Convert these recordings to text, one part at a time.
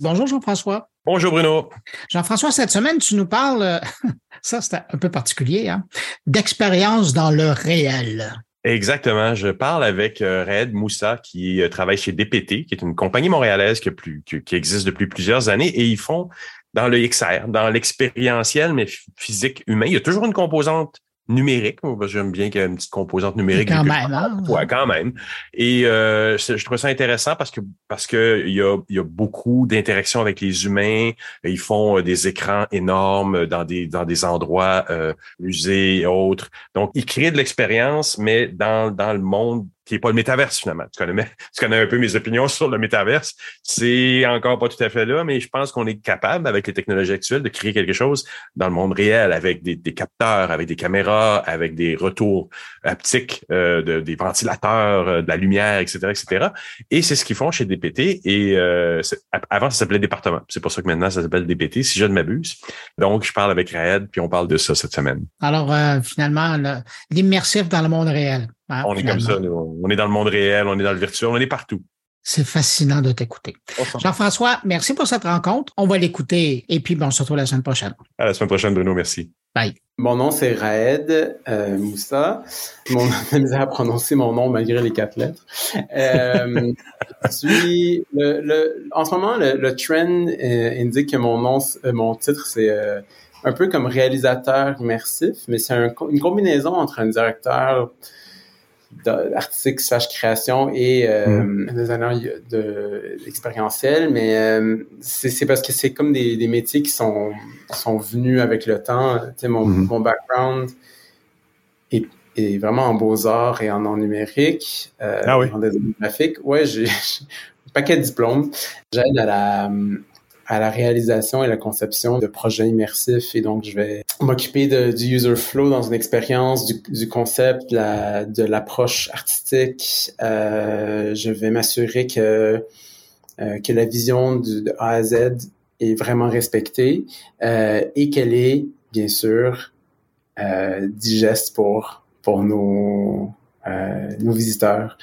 Bonjour Jean-François. Bonjour Bruno. Jean-François, cette semaine, tu nous parles, euh, ça c'est un peu particulier, hein, d'expérience dans le réel. Exactement. Je parle avec euh, Red Moussa qui euh, travaille chez DPT, qui est une compagnie montréalaise qui, plus, qui, existe depuis plusieurs années et ils font dans le XR, dans l'expérientiel, mais physique humain. Il y a toujours une composante numérique. J'aime bien qu'il y ait une petite composante numérique. Quand même, hein? Ouais, quand même. Et euh, je trouve ça intéressant parce que parce que il y a, il y a beaucoup d'interactions avec les humains. Ils font euh, des écrans énormes dans des dans des endroits euh, musées et autres. Donc, ils créent de l'expérience, mais dans dans le monde qui n'est pas le métaverse finalement. Tu connais, tu connais un peu mes opinions sur le métaverse. C'est encore pas tout à fait là, mais je pense qu'on est capable, avec les technologies actuelles, de créer quelque chose dans le monde réel, avec des, des capteurs, avec des caméras, avec des retours haptiques, euh, de, des ventilateurs, euh, de la lumière, etc., etc. Et c'est ce qu'ils font chez DPT. Et euh, avant, ça s'appelait département. C'est pour ça que maintenant, ça s'appelle DPT, si je ne m'abuse. Donc, je parle avec Raed, puis on parle de ça cette semaine. Alors, euh, finalement, l'immersif dans le monde réel. Hein, on est comme ça, on est dans le monde réel, on est dans le virtuel, on est partout. C'est fascinant de t'écouter. Jean-François, merci pour cette rencontre. On va l'écouter et puis bon, on se retrouve la semaine prochaine. À la semaine prochaine, Bruno. Merci. Bye. Mon nom, c'est Raed euh, Moussa. Mon nom à prononcer mon nom malgré les quatre lettres. Euh, suis le, en ce moment, le, trend euh, indique que mon nom, euh, mon titre, c'est un peu comme réalisateur immersif, mais c'est une combinaison entre un directeur artistique slash création et euh, mm. designer de expérientiel, mais euh, c'est parce que c'est comme des, des, métiers qui sont sont venus avec le temps. Tu sais, mon, mm-hmm. mon background est, est, vraiment en beaux arts et en art numérique, euh, ah oui. en design graphique. Ouais, j'ai un paquet de diplômes. J'aide à la à la réalisation et la conception de projets immersifs. Et donc, je vais m'occuper du user flow dans une expérience, du, concept, de l'approche artistique. Euh, je vais m'assurer que euh, que la vision du, de A à Z est vraiment respectée euh, et qu'elle est, bien sûr, euh, digeste pour pour nos nos visiteurs.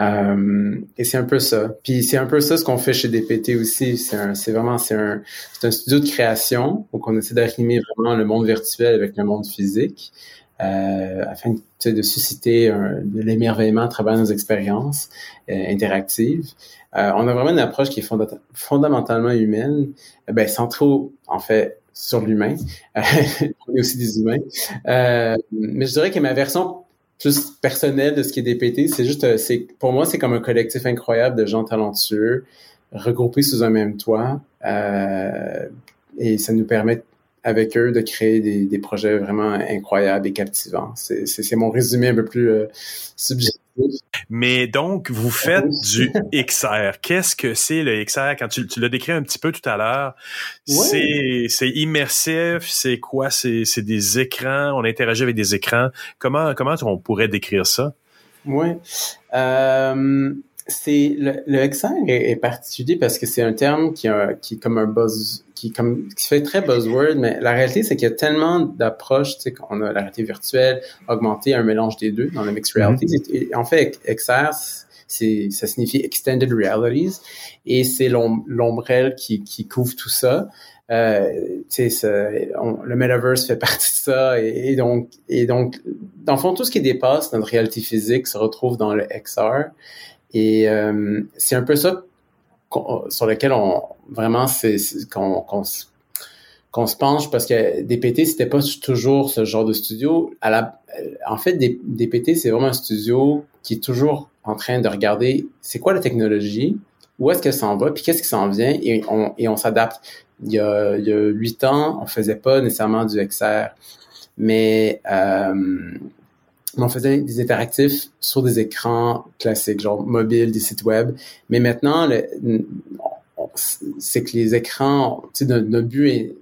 Euh, et c'est un peu ça. Puis c'est un peu ça ce qu'on fait chez DPT aussi. C'est vraiment c'est un, un studio de création où on essaie d'arrimer vraiment le monde virtuel avec le monde physique. Euh, afin de susciter de l'émerveillement à travers nos expériences euh, interactives. Euh, on a vraiment une approche qui est fondamentalement humaine, ben, sans trop, en fait, sur l'humain. on est aussi des humains. mais je dirais que ma version plus personnel de ce qui est DPT. C'est juste, euh, c'est pour moi, c'est comme un collectif incroyable de gens talentueux regroupés sous un même toit. Euh, et ça nous permet avec eux de créer des, des projets vraiment incroyables et captivants. C'est mon résumé un peu plus euh, subjectif mais donc, vous faites du XR. Qu'est-ce que c'est le XR? Quand tu, tu l'as décrit un petit peu tout à l'heure, c'est immersif, c'est quoi? C'est des écrans, on interagit avec des écrans. Comment, comment on pourrait décrire ça? Oui. Euh, c'est le, le XR est, particulier parce que c'est un terme qui, a, qui est comme un buzz, qui, comme, qui fait très buzzword, mais la réalité, c'est qu'il y a tellement d'approches, tu sais, qu'on a la réalité virtuelle, augmentée, un mélange des deux dans le mixed reality. Mm-hmm. en fait, XR, c'est, ça signifie Extended Realities, et c'est l'ombrelle qui, qui couvre tout ça. Euh, le metaverse fait partie de ça et, donc et donc dans le fond tout ce qui dépasse notre réalité physique se retrouve dans le XR et euh, c'est un peu ça sur lequel on vraiment c'est qu'on qu'on se penche parce que DPT c'était pas toujours ce genre de studio. La, en fait, DPT c'est vraiment un studio qui est toujours en train de regarder c'est quoi la technologie, où est-ce que ça en va, puis qu'est-ce qui s'en vient et on et on s'adapte. Il y a il y a huit ans, on faisait pas nécessairement du XR, mais euh, on faisait des interactifs sur des écrans classiques, genre mobiles, des sites web. Mais maintenant, c'est que les écrans, tu sais, notre, but est,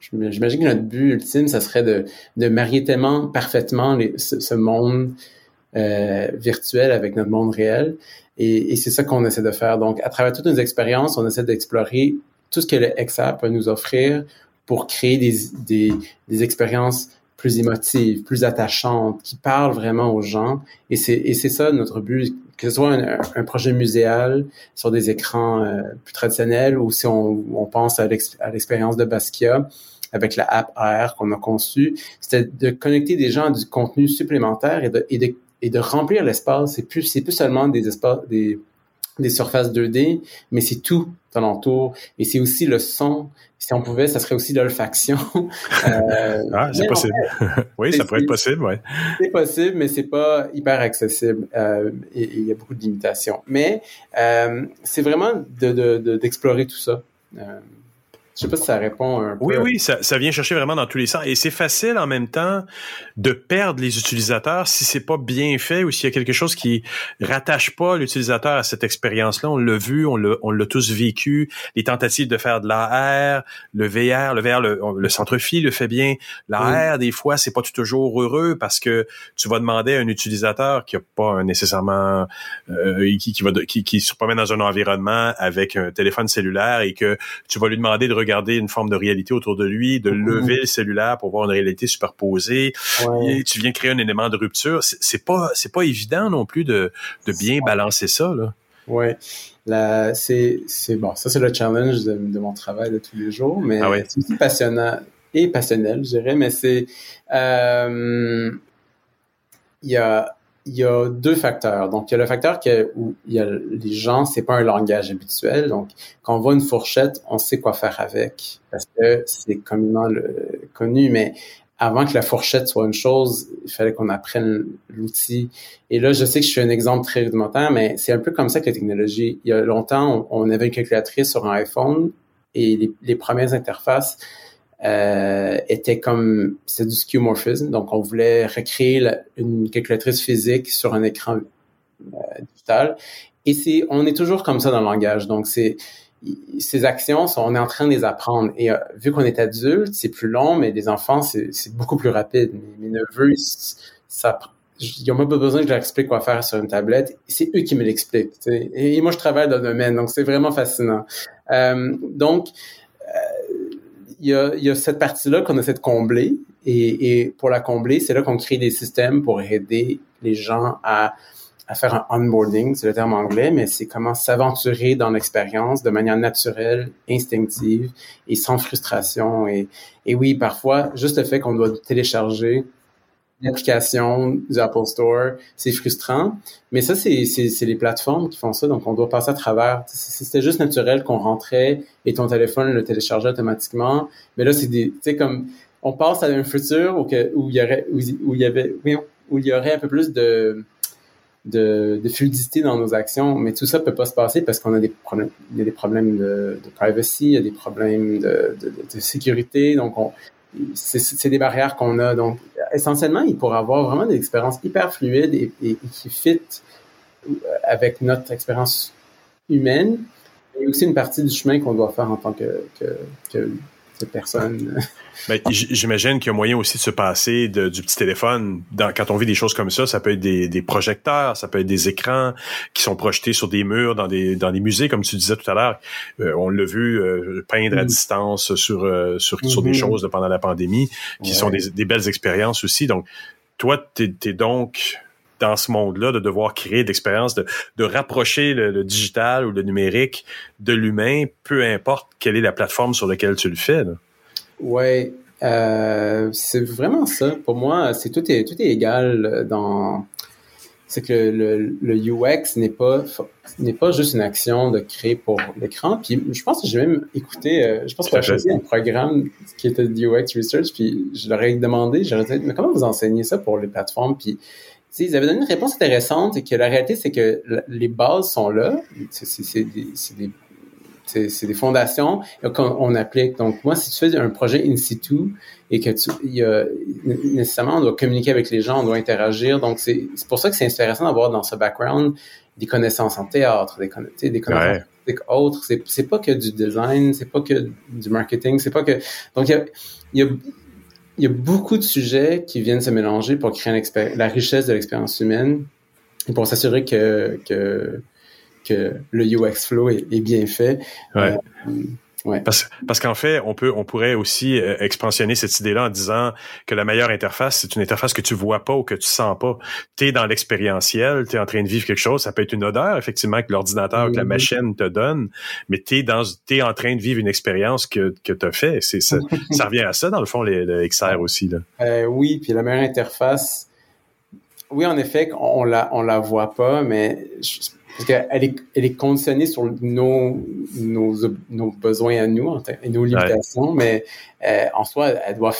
j'imagine que notre but ultime, ça serait de, de marier tellement parfaitement ce, monde euh, virtuel avec notre monde réel. Et, et c'est ça qu'on essaie de faire. Donc, à travers toutes nos expériences, on essaie d'explorer tout ce que le XR peut nous offrir pour créer des, des, des expériences plus émotive, plus attachante, qui parle vraiment aux gens. Et c'est, et c'est ça notre but que ce soit un, projet muséal sur des écrans euh, plus traditionnels ou si on, on pense à l'expérience de Basquiat avec la app AR qu'on a conçue, c'était de connecter des gens à du contenu supplémentaire et de, et de, et de remplir l'espace. C'est plus, c'est plus seulement des espaces, des, des surfaces 2D, mais c'est tout alentour. Et c'est aussi le son. Si on pouvait, ça serait aussi l'olfaction. Euh, ah, c'est possible. oui, ça pourrait être possible, oui. C'est possible, mais c'est pas hyper accessible. Euh, et il y a beaucoup de limitations. Mais euh, c'est vraiment d'explorer de, tout ça. Je sais pas si ça répond un peu. Oui, oui, ça, ça vient chercher vraiment dans tous les sens. Et c'est facile en même temps de perdre les utilisateurs si c'est pas bien fait ou s'il y a quelque chose qui rattache pas l'utilisateur à cette expérience-là. On l'a vu, on l'a, on l'a tous vécu. Les tentatives de faire de l'AR, le VR, le VR, le, le centre-fille le fait bien. L'AR, des fois, c'est pas toujours heureux parce que tu vas demander à un utilisateur qui a pas nécessairement, euh, qui, qui va, qui, qui se promène dans un environnement avec un téléphone cellulaire et que tu vas lui demander de regarder une forme de réalité autour de lui, de mm-hmm. lever le cellulaire pour voir une réalité superposée. Et tu viens créer un élément de rupture. C'est pas c'est pas évident non plus de, de bien balancer ça là. Ouais. c'est c'est bon, ça c'est le challenge de, de, mon travail de tous les jours, mais ah c'est aussi passionnant et passionnel, je dirais, mais c'est euh, il y a il y a deux facteurs. Donc, il y a le facteur que, où il y a les gens, c'est pas un langage habituel. Donc, quand on voit une fourchette, on sait quoi faire avec parce que c'est communément connu. Mais avant que la fourchette soit une chose, il fallait qu'on apprenne l'outil. Et là, je sais que je suis un exemple très rudimentaire, mais c'est un peu comme ça que la technologie. Il y a longtemps, on, avait une calculatrice sur un iPhone et les, les premières interfaces, euh, était comme c'est du skeuomorphisme, donc on voulait recréer une calculatrice physique sur un écran euh, digital. Et c'est on est toujours comme ça dans le langage, donc c'est ces actions, on est en train de les apprendre. Et euh, vu qu'on est adulte, c'est plus long, mais les enfants, c'est beaucoup plus rapide. Mes, neveux, ça, ils ont même pas besoin que je leur explique quoi faire sur une tablette. C'est eux qui me l'expliquent. Et, moi, je travaille dans le domaine, donc c'est vraiment fascinant. Euh, donc, il y a, cette partie-là qu'on essaie de combler. Et, pour la combler, c'est là qu'on crée des systèmes pour aider les gens à, faire un onboarding, c'est le terme anglais, mais c'est comment s'aventurer dans l'expérience de manière naturelle, instinctive et sans frustration. Et, et oui, parfois, juste le fait qu'on doit télécharger l'application du Apple Store, c'est frustrant. Mais ça, c'est, les plateformes qui font ça, donc on doit passer à travers. C'était juste naturel qu'on rentrait et ton téléphone le téléchargeait automatiquement. Mais là, c'est des, tu sais, comme, on passe à un futur où, que, où il y aurait, où, il y avait, où il y aurait un peu plus de, de, de, fluidité dans nos actions, mais tout ça peut pas se passer parce qu'on a des problèmes, il y a des problèmes de, privacy, il y a des problèmes de, de, sécurité, donc on, c'est des barrières qu'on a. Donc, essentiellement, il pourrait avoir vraiment des expériences hyper fluides et, qui fit euh, avec notre expérience humaine et aussi une partie du chemin qu'on doit faire en tant que, personne. Ben, j'imagine qu'il y a moyen aussi de se passer du petit téléphone. Dans, quand on vit des choses comme ça, ça peut être des, projecteurs, ça peut être des écrans qui sont projetés sur des murs dans des dans des musées, comme tu disais tout à l'heure. Euh, on l'a vu euh, peindre à mm. distance sur euh, sur, sur des mm-hmm. choses pendant la pandémie, qui sont des, des, belles expériences aussi. Donc, toi, tu es, donc dans ce monde-là, de devoir créer l'expérience, de, de rapprocher le, digital ou le numérique de l'humain, peu importe quelle est la plateforme sur laquelle tu le fais. Oui, euh, c'est vraiment ça. Pour moi, c'est tout est tout est égal dans. C'est que le, le, UX n'est pas n'est pas juste une action de créer pour l'écran. Puis je pense que j'ai même écouté, euh, je pense que j'ai choisi un programme qui était de UX Research. Puis je leur ai demandé, j'aurais dit, mais comment vous enseignez ça pour les plateformes Puis ils avaient donné une réponse intéressante et que la réalité, c'est que les bases sont là. C'est des, des, fondations qu'on applique. Donc, moi, si tu fais un projet in situ et que tu, il y a, nécessairement, on doit communiquer avec les gens, on doit interagir. Donc, c'est pour ça que c'est intéressant d'avoir dans ce background des connaissances en théâtre, des, des connaissances ouais. autres. C'est pas que du design, c'est pas que du marketing, c'est pas que... Donc, il y a, il y a il y a beaucoup de sujets qui viennent se mélanger pour créer la richesse de l'expérience humaine et pour s'assurer que, que, que le UX flow est, bien fait. Ouais. Euh, Ouais. Parce, parce qu'en fait, on peut, on pourrait aussi euh, expansionner cette idée-là en disant que la meilleure interface, c'est une interface que tu vois pas ou que tu sens pas. Tu es dans l'expérientiel, tu es en train de vivre quelque chose. Ça peut être une odeur, effectivement, que l'ordinateur, que la machine te donne, mais tu es, dans, es en train de vivre une expérience que, que tu as fait. C'est, ça, ça revient à ça, dans le fond, les, le XR aussi. Là. Euh, oui, puis la meilleure interface, oui, en effet, on la, on la voit pas, mais je, parce qu'elle est, elle est conditionnée sur nos, nos, nos besoins à nous et nos limitations, mais euh, en soi, elle doit,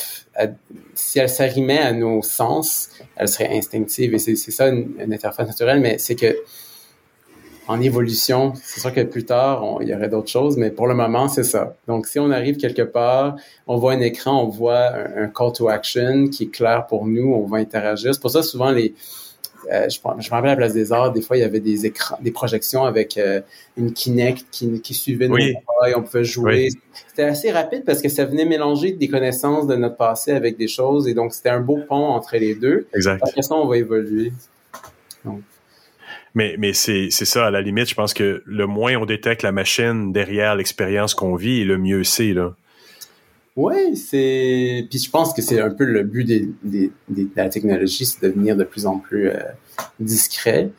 si elle s'arrimait à nos sens, elle serait instinctive et c'est ça une, interface naturelle, mais c'est que en évolution, c'est sûr que plus tard, il y aurait d'autres choses, mais pour le moment, c'est ça. Donc, si on arrive quelque part, on voit un écran, on voit un, un, call to action qui est clair pour nous, on va interagir. C'est pour ça, souvent, les, euh, je, je me rappelle à la place des arts, des fois, il y avait des écrans, des projections avec euh, une Kinect qui, qui suivait nos et on pouvait jouer. C'était assez rapide parce que ça venait mélanger des connaissances de notre passé avec des choses et donc c'était un beau pont entre les deux. Exact. Après ça, on va évoluer. Mais, mais c'est, c'est ça, à la limite, je pense que le moins on détecte la machine derrière l'expérience qu'on vit, le mieux c'est, là. Oui, c'est. Puis je pense que c'est un peu le but des, des, de la technologie, c'est de devenir de plus en plus euh, discret.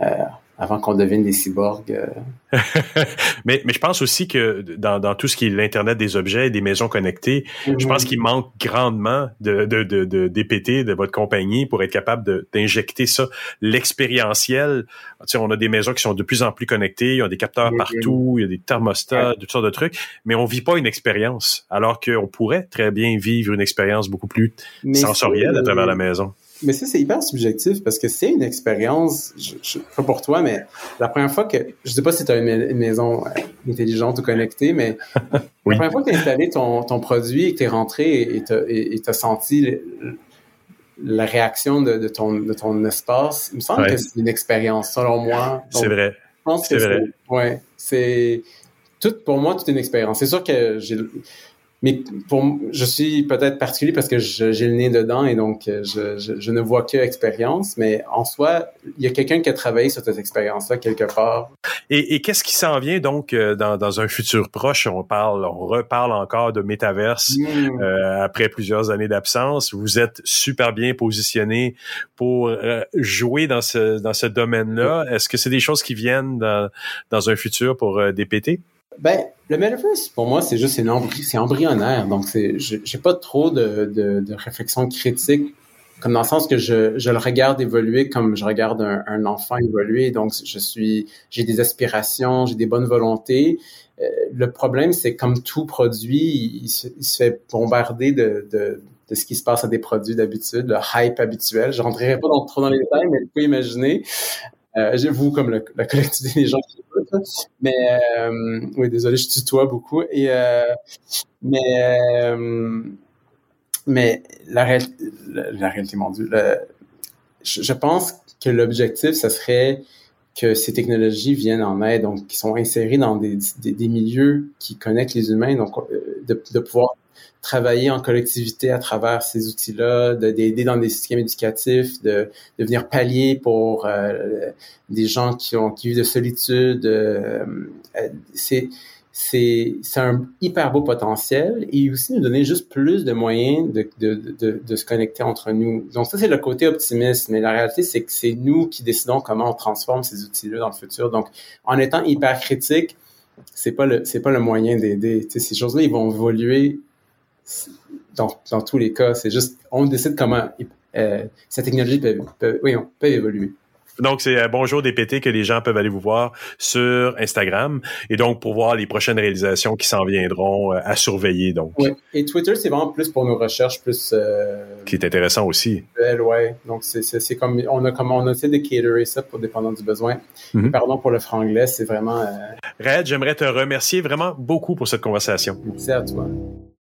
Euh, avant qu'on devienne des cyborgs. Euh. mais, mais je pense aussi que dans, dans tout ce qui est l'Internet des objets et des maisons connectées, je pense mhm. qu'il manque grandement de, de, de, de, DPT de votre compagnie pour être capable d'injecter ça, l'expérientiel. Tu sais, on a des maisons qui sont de plus en plus connectées, il y a des capteurs partout, il y a des thermostats, toutes sortes de trucs, mais on vit pas une expérience, alors qu'on pourrait très bien vivre une expérience beaucoup plus sensorielle à travers la maison. Mais ça, c'est hyper subjectif parce que c'est une expérience, je, pas pour toi, mais la première fois que, je sais pas si tu as une, maison euh, intelligente ou connectée, mais la première fois que tu as installé ton, ton produit et que tu es rentré et tu as, senti la réaction de, ton, de ton espace, il me semble que c'est une expérience, selon moi. C'est vrai. c'est vrai. Ouais, c'est tout, pour moi, toute une expérience. C'est sûr que j'ai, mais pour je suis peut-être particulier parce que j'ai le nez dedans et donc euh, je, je, je ne vois que expérience, mais en soi, il y a quelqu'un qui a travaillé sur cette expérience-là quelque part. Et, et qu'est-ce qui s'en vient donc euh, dans, dans, un futur proche? On parle, on reparle encore de métaverse hmm. euh, après plusieurs années d'absence. Vous êtes super bien positionné pour jouer dans ce dans ce domaine-là. Est-ce que c'est des choses qui viennent dans, dans un futur pour DPT ben, le metaverse, pour moi, c'est juste, c'est embryonnaire. Donc, j'ai pas trop de, de, de, réflexion critique, comme dans le sens que je, le regarde évoluer comme je regarde un, enfant évoluer. Donc, je suis, j'ai des aspirations, j'ai des bonnes volontés. Euh, le problème, c'est comme tout produit, il, se, fait bombarder de, ce qui se passe à des produits d'habitude, le hype habituel. Je rentrerai pas trop dans les détails, mais vous pouvez imaginer. Euh, vous, comme la collectivité des gens qui mais euh, oui, désolé, je tutoie beaucoup. Et euh, mais euh, mais la, réalité, mon Dieu, je, pense que l'objectif, ce serait que ces technologies viennent en aide, donc qui sont insérées dans des, des, milieux qui connectent les humains, donc de pouvoir travailler en collectivité à travers ces outils-là, d'aider dans des systèmes éducatifs, de, de venir pallier pour euh, des gens qui ont qui vivent de solitude. Euh, euh, c'est c'est un hyper beau potentiel et aussi nous donner juste plus de moyens de, de, de, de se connecter entre nous. Donc ça, c'est le côté optimiste, mais la réalité, c'est que c'est nous qui décidons comment on transforme ces outils-là dans le futur. Donc, en étant hyper critique, c'est pas le c'est pas le moyen d'aider. Ces choses-là, ils vont évoluer dans, dans tous les cas. C'est juste, on décide comment euh, cette technologie peut, peut, oui, peut évoluer. Donc, c'est Bonjour DPT que les gens peuvent aller vous voir sur Instagram. Et donc, pour voir les prochaines réalisations qui s'en viendront euh, à surveiller. Donc. Oui. Et Twitter, c'est vraiment plus pour nos recherches, plus. Euh, qui est intéressant aussi. Ouais. Donc, c'est comme. On a, comme on a essayé de caterer ça pour dépendant du besoin. Mm-hmm. Pardon pour le franglais, c'est vraiment. Euh... Red, j'aimerais te remercier vraiment beaucoup pour cette conversation. Merci à toi.